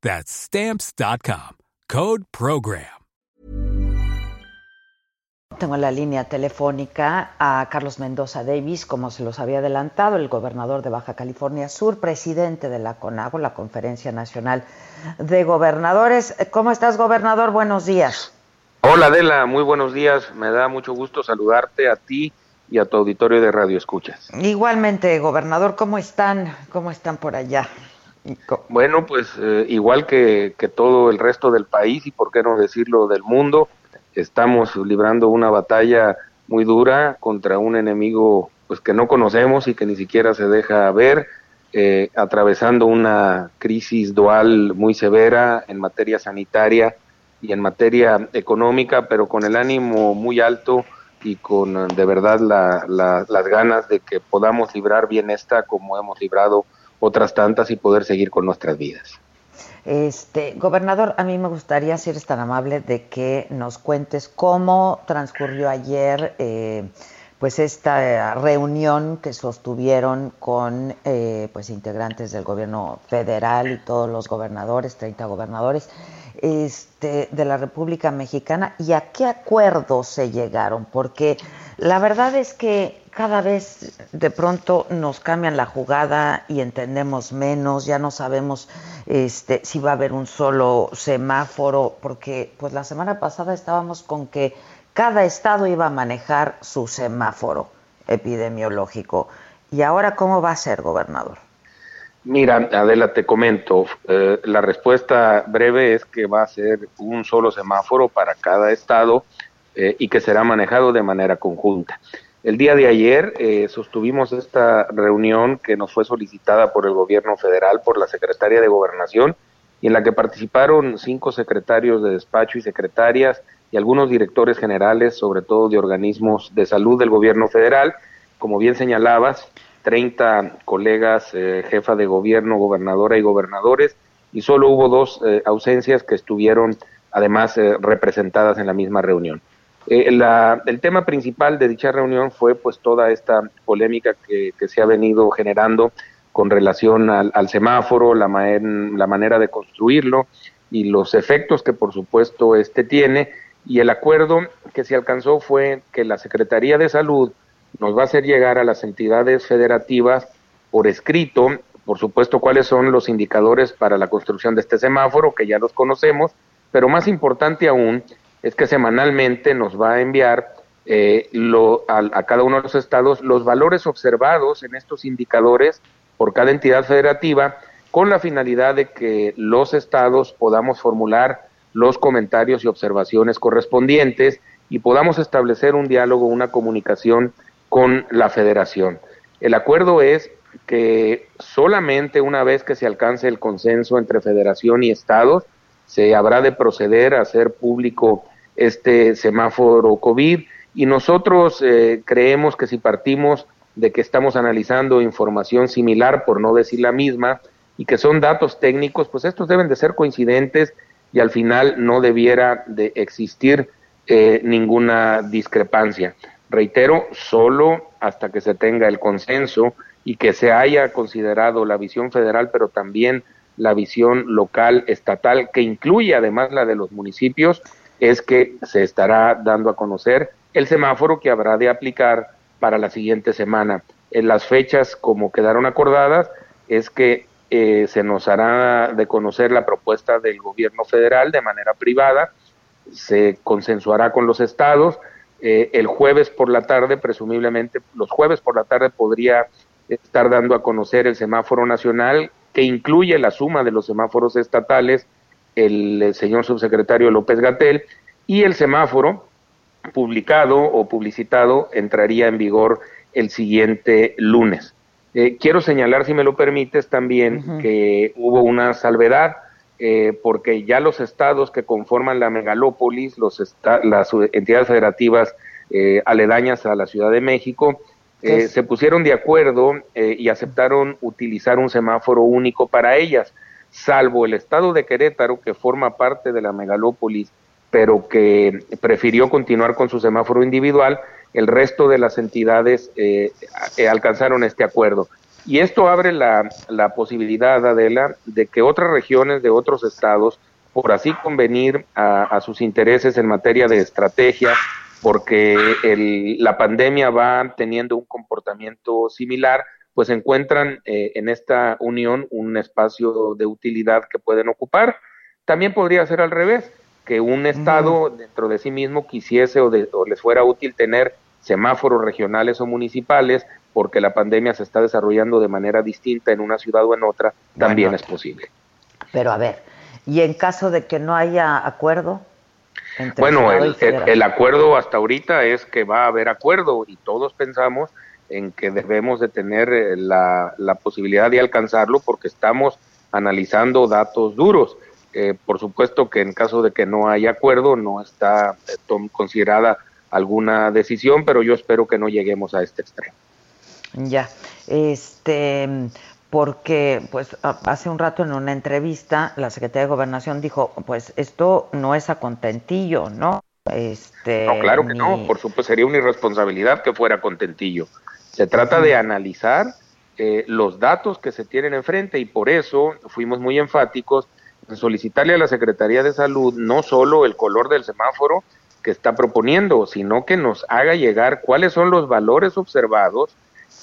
That's Stamps.com. Code Program. Tengo en la línea telefónica a Carlos Mendoza Davis, como se los había adelantado, el gobernador de Baja California Sur, presidente de la CONAGO, la Conferencia Nacional de Gobernadores. ¿Cómo estás, gobernador? Buenos días. Hola, Adela, muy buenos días. Me da mucho gusto saludarte a ti y a tu auditorio de Radio Escuchas. Igualmente, gobernador, ¿cómo están? ¿Cómo están por allá? Bueno, pues eh, igual que, todo el resto del país y por qué no decirlo del mundo, estamos librando una batalla muy dura contra un enemigo pues que no conocemos y que ni siquiera se deja ver, eh, atravesando una crisis dual muy severa en materia sanitaria y en materia económica, pero con el ánimo muy alto y con de verdad la, las ganas de que podamos librar bien esta como hemos librado otras tantas y poder seguir con nuestras vidas. Este, gobernador, a mí me gustaría, si eres tan amable, de que nos cuentes cómo transcurrió ayer eh, pues esta reunión que sostuvieron con eh, pues integrantes del gobierno federal y todos los gobernadores, 30 gobernadores este, de la República Mexicana y a qué acuerdos se llegaron, porque la verdad es que cada vez de pronto nos cambian la jugada y entendemos menos, ya no sabemos este, si va a haber un solo semáforo, porque pues la semana pasada estábamos con que cada estado iba a manejar su semáforo epidemiológico. ¿Y ahora cómo va a ser, gobernador? Mira, Adela, te comento, eh, la respuesta breve es que va a ser un solo semáforo para cada estado eh, y que será manejado de manera conjunta. El día de ayer eh, sostuvimos esta reunión que nos fue solicitada por el gobierno federal, por la secretaria de Gobernación, y en la que participaron cinco secretarios de despacho y secretarias y algunos directores generales, sobre todo de organismos de salud del gobierno federal. Como bien señalabas, 30 colegas, eh, jefa de gobierno, gobernadora y gobernadores, y solo hubo dos ausencias que estuvieron además representadas en la misma reunión. Eh, el tema principal de dicha reunión fue pues toda esta polémica que, se ha venido generando con relación al, semáforo, la, la manera de construirlo y los efectos que por supuesto este tiene. Y el acuerdo que se alcanzó fue que la Secretaría de Salud nos va a hacer llegar a las entidades federativas por escrito, por supuesto, cuáles son los indicadores para la construcción de este semáforo, que ya los conocemos, pero más importante aún, es que semanalmente nos va a enviar eh, a, cada uno de los estados los valores observados en estos indicadores por cada entidad federativa con la finalidad de que los estados podamos formular los comentarios y observaciones correspondientes y podamos establecer un diálogo, una comunicación con la federación. El acuerdo es que solamente una vez que se alcance el consenso entre federación y estados, se habrá de proceder a hacer público este semáforo COVID y nosotros eh, creemos que si partimos de que estamos analizando información similar, por no decir la misma, y que son datos técnicos, pues estos deben de ser coincidentes y al final no debiera de existir eh, ninguna discrepancia. Reitero, solo hasta que se tenga el consenso y que se haya considerado la visión federal, pero también la visión local, estatal, que incluye además la de los municipios, es que se estará dando a conocer el semáforo que habrá de aplicar para la siguiente semana. En las fechas, como quedaron acordadas, es que eh, se nos hará de conocer la propuesta del gobierno federal de manera privada se consensuará con los estados. Eh, el jueves por la tarde, presumiblemente, los jueves por la tarde podría estar dando a conocer el semáforo nacional que incluye la suma de los semáforos estatales, el, señor subsecretario López Gatel, y el semáforo publicado o publicitado entraría en vigor el siguiente lunes. Eh, quiero señalar, si me lo permites, también que hubo una salvedad, eh, porque ya los estados que conforman la megalópolis, los las entidades federativas eh, aledañas a la Ciudad de México, se pusieron de acuerdo y aceptaron utilizar un semáforo único para ellas, salvo el estado de Querétaro, que forma parte de la megalópolis, pero que prefirió continuar con su semáforo individual, el resto de las entidades eh, eh, alcanzaron este acuerdo. Y esto abre la, la, posibilidad, Adela, de que otras regiones de otros estados, por así convenir a, sus intereses en materia de estrategia, porque la pandemia va teniendo un comportamiento similar, pues encuentran eh, en esta unión un espacio de utilidad que pueden ocupar. También podría ser al revés, que un Estado dentro de sí mismo quisiese o, les fuera útil tener semáforos regionales o municipales, porque la pandemia se está desarrollando de manera distinta en una ciudad o en otra, también es posible. Pero a ver, ¿y en caso de que no haya acuerdo? Bueno, el, el, acuerdo hasta ahorita es que va a haber acuerdo y todos pensamos en que debemos de tener eh, la, la posibilidad de alcanzarlo porque estamos analizando datos duros. Eh, por supuesto que en caso de que no haya acuerdo, no está eh, considerada alguna decisión, pero yo espero que no lleguemos a este extremo. Ya, este, porque pues hace un rato en una entrevista la Secretaría de Gobernación dijo, pues esto no es a contentillo, ¿no? Este, no, claro que no, por supuesto sería una irresponsabilidad que fuera contentillo. Se trata de analizar eh, los datos que se tienen enfrente y por eso fuimos muy enfáticos solicitarle a la Secretaría de Salud no solo el color del semáforo que está proponiendo, sino que nos haga llegar cuáles son los valores observados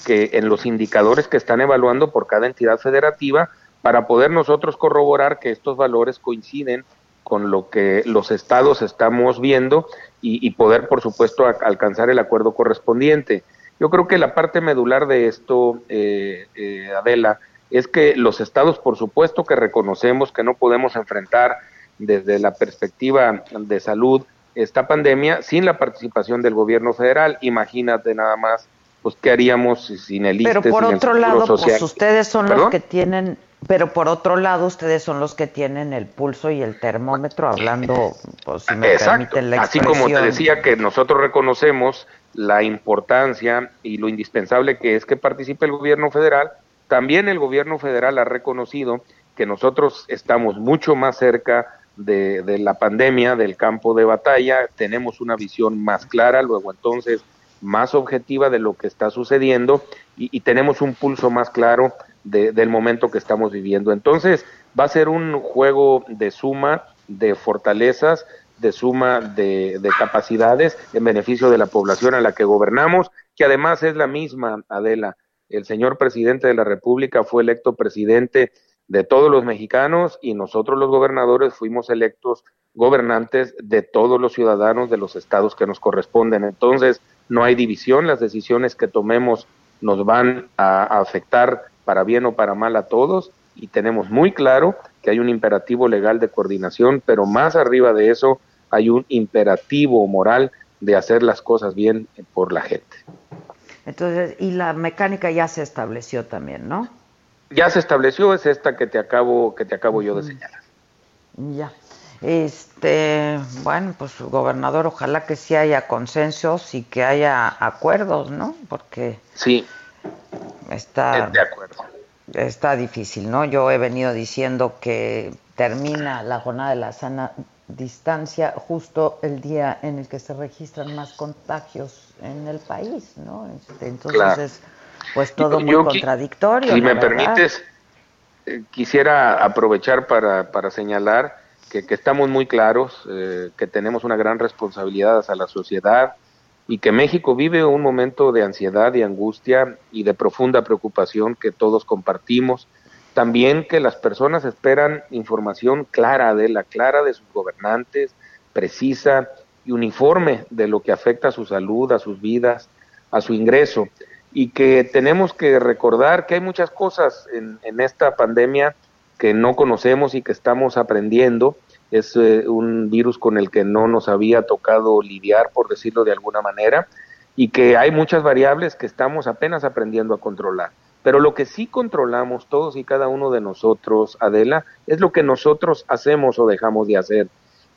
que en los indicadores que están evaluando por cada entidad federativa para poder nosotros corroborar que estos valores coinciden con lo que los estados estamos viendo y, poder, por supuesto, alcanzar el acuerdo correspondiente. Yo creo que la parte medular de esto, eh, eh, Adela, es que los estados, por supuesto que reconocemos que no podemos enfrentar desde la perspectiva de salud esta pandemia sin la participación del gobierno federal. Imagínate nada más, pues, ¿qué haríamos sin el Pero por otro lado, pues ustedes son los que tienen, pero por otro lado, ustedes son los que tienen el pulso y el termómetro, hablando, pues, si me permiten la Así como te decía que nosotros reconocemos la importancia y lo indispensable que es que participe el gobierno federal, también el gobierno federal ha reconocido que nosotros estamos mucho más cerca de, la pandemia, del campo de batalla, tenemos una visión más clara, luego entonces más objetiva de lo que está sucediendo y, tenemos un pulso más claro del momento que estamos viviendo. Entonces va a ser un juego de suma de fortalezas, de suma de, de capacidades en beneficio de la población a la que gobernamos, que además es la misma, Adela, el señor presidente de la República fue electo presidente de todos los mexicanos y nosotros los gobernadores fuimos electos gobernantes de todos los ciudadanos de los estados que nos corresponden. Entonces, no hay división, las decisiones que tomemos nos van a, afectar para bien o para mal a todos y tenemos muy claro que hay un imperativo legal de coordinación, pero más arriba de eso hay un imperativo moral de hacer las cosas bien por la gente. Entonces, y la mecánica ya se estableció también, ¿no? Ya se estableció, es esta que te acabo, que te acabo yo de señalar. Ya. Este, bueno, pues gobernador, ojalá que sí haya consensos y que haya acuerdos, ¿no? Porque sí, está de acuerdo. Está difícil, ¿no? Yo he venido diciendo que termina la jornada de la sana distancia justo el día en el que se registran más contagios en el país, ¿no? Este, entonces es pues todo muy contradictorio. Si me permites, eh, quisiera aprovechar para, para señalar que, estamos muy claros, eh, que tenemos una gran responsabilidad hacia la sociedad y que México vive un momento de ansiedad y angustia y de profunda preocupación que todos compartimos. También que las personas esperan información clara de la clara de sus gobernantes, precisa y uniforme de lo que afecta a su salud, a sus vidas, a su ingreso, y que tenemos que recordar que hay muchas cosas en esta pandemia que no conocemos y que estamos aprendiendo. Es eh, un virus con el que no nos había tocado lidiar, por decirlo de alguna manera, y que hay muchas variables que estamos apenas aprendiendo a controlar. Pero lo que sí controlamos todos y cada uno de nosotros, Adela, es lo que nosotros hacemos o dejamos de hacer.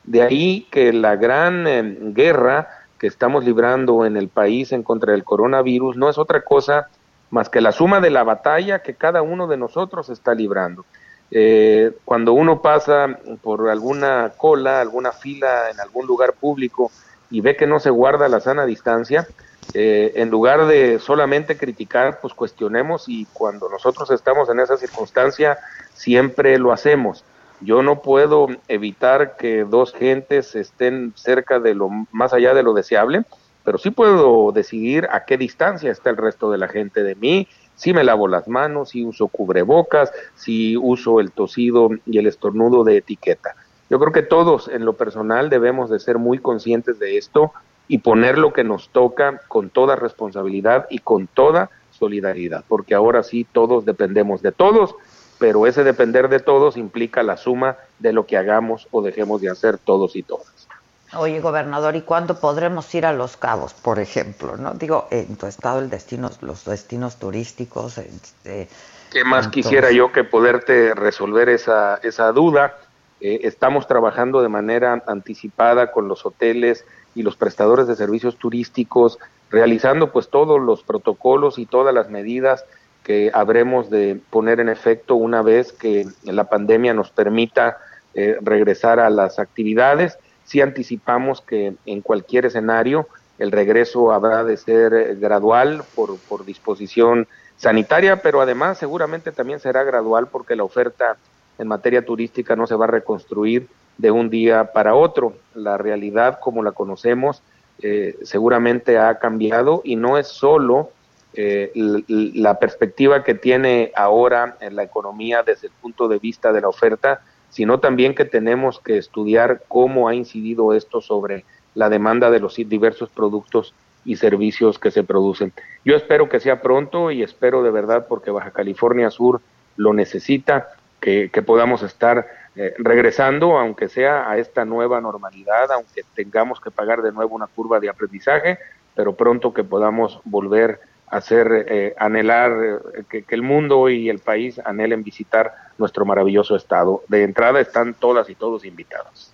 De ahí que la gran eh, guerra que estamos librando en el país en contra del coronavirus no es otra cosa más que la suma de la batalla que cada uno de nosotros está librando. Eh, cuando uno pasa por alguna cola, alguna fila en algún lugar público y ve que no se guarda la sana distancia, eh, en lugar de solamente criticar, pues cuestionemos y cuando nosotros estamos en esa circunstancia, siempre lo hacemos. Yo no puedo evitar que dos gentes estén cerca de lo más allá de lo deseable, pero sí puedo decidir a qué distancia está el resto de la gente de mí, si me lavo las manos, si uso cubrebocas, si uso el tosido y el estornudo de etiqueta. Yo creo que todos en lo personal debemos de ser muy conscientes de esto y poner lo que nos toca con toda responsabilidad y con toda solidaridad, porque ahora sí todos dependemos de todos, pero ese depender de todos implica la suma de lo que hagamos o dejemos de hacer todos y todas. Oye, gobernador, ¿y cuándo podremos ir a Los Cabos, por ejemplo? ¿No? Digo, en tu estado el destino, los destinos turísticos. Este, ¿Qué más quisiera yo que poderte resolver esa, esa duda? Eh, estamos trabajando de manera anticipada con los hoteles, y los prestadores de servicios turísticos, realizando pues todos los protocolos y todas las medidas que habremos de poner en efecto una vez que la pandemia nos permita eh, regresar a las actividades. Si anticipamos que en cualquier escenario el regreso habrá de ser gradual por, por disposición sanitaria, pero además seguramente también será gradual porque la oferta en materia turística no se va a reconstruir de un día para otro. La realidad como la conocemos eh, seguramente ha cambiado y no es solo eh, la perspectiva que tiene ahora en la economía desde el punto de vista de la oferta, sino también que tenemos que estudiar cómo ha incidido esto sobre la demanda de los diversos productos y servicios que se producen. Yo espero que sea pronto y espero de verdad porque Baja California Sur lo necesita, que, que podamos estar eh, regresando, aunque sea a esta nueva normalidad, aunque tengamos que pagar de nuevo una curva de aprendizaje, pero pronto que podamos volver hacer, eh, anhelar, eh, que, que, el mundo y el país anhelen visitar nuestro maravilloso estado. De entrada están todas y todos invitados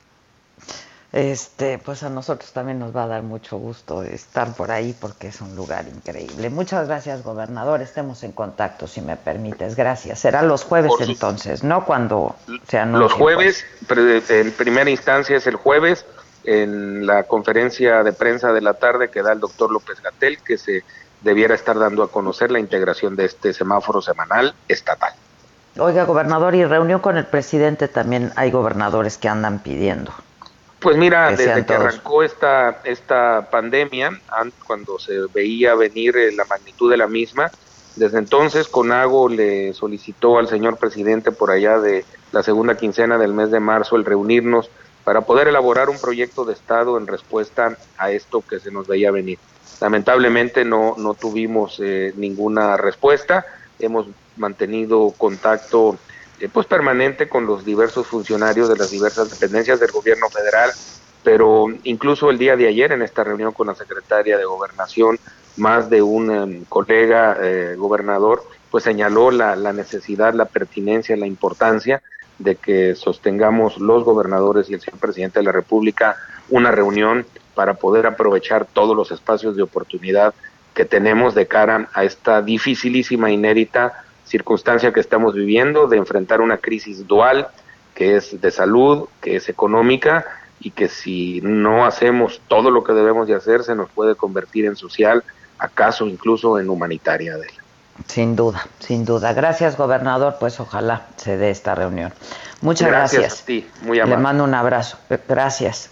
este, pues a nosotros también nos va a dar mucho gusto estar por ahí porque es un lugar increíble. Muchas gracias, gobernador. Estemos en contacto, si me permites. Gracias. Será los jueves entonces, ¿no? Cuando se Los jueves, en primera instancia es el jueves, en la conferencia de prensa de la tarde que da el doctor López Gatel, que se debiera estar dando a conocer la integración de este semáforo semanal estatal. Oiga, gobernador, y reunión con el presidente también hay gobernadores que andan pidiendo. Pues mira, desde que arrancó esta, esta pandemia, cuando se veía venir eh, la magnitud de la misma, desde entonces Conago le solicitó al señor presidente por allá de la segunda quincena del mes de marzo el reunirnos para poder elaborar un proyecto de Estado en respuesta a esto que se nos veía venir. Lamentablemente no, no tuvimos eh, ninguna respuesta, hemos mantenido contacto eh, pues permanente con los diversos funcionarios de las diversas dependencias del gobierno federal, pero incluso el día de ayer en esta reunión con la secretaria de gobernación, más de un em, colega eh, gobernador, pues señaló la, la necesidad, la pertinencia, la importancia de que sostengamos los gobernadores y el señor presidente de la República una reunión para poder aprovechar todos los espacios de oportunidad que tenemos de cara a esta dificilísima, inédita circunstancia que estamos viviendo, de enfrentar una crisis dual, que es de salud, que es económica, y que si no hacemos todo lo que debemos de hacer, se nos puede convertir en social, acaso incluso en humanitaria. Sin duda, sin duda. Gracias, gobernador. Pues ojalá se dé esta reunión. Muchas gracias. Gracias a ti, muy amable. Le mando un abrazo. Gracias.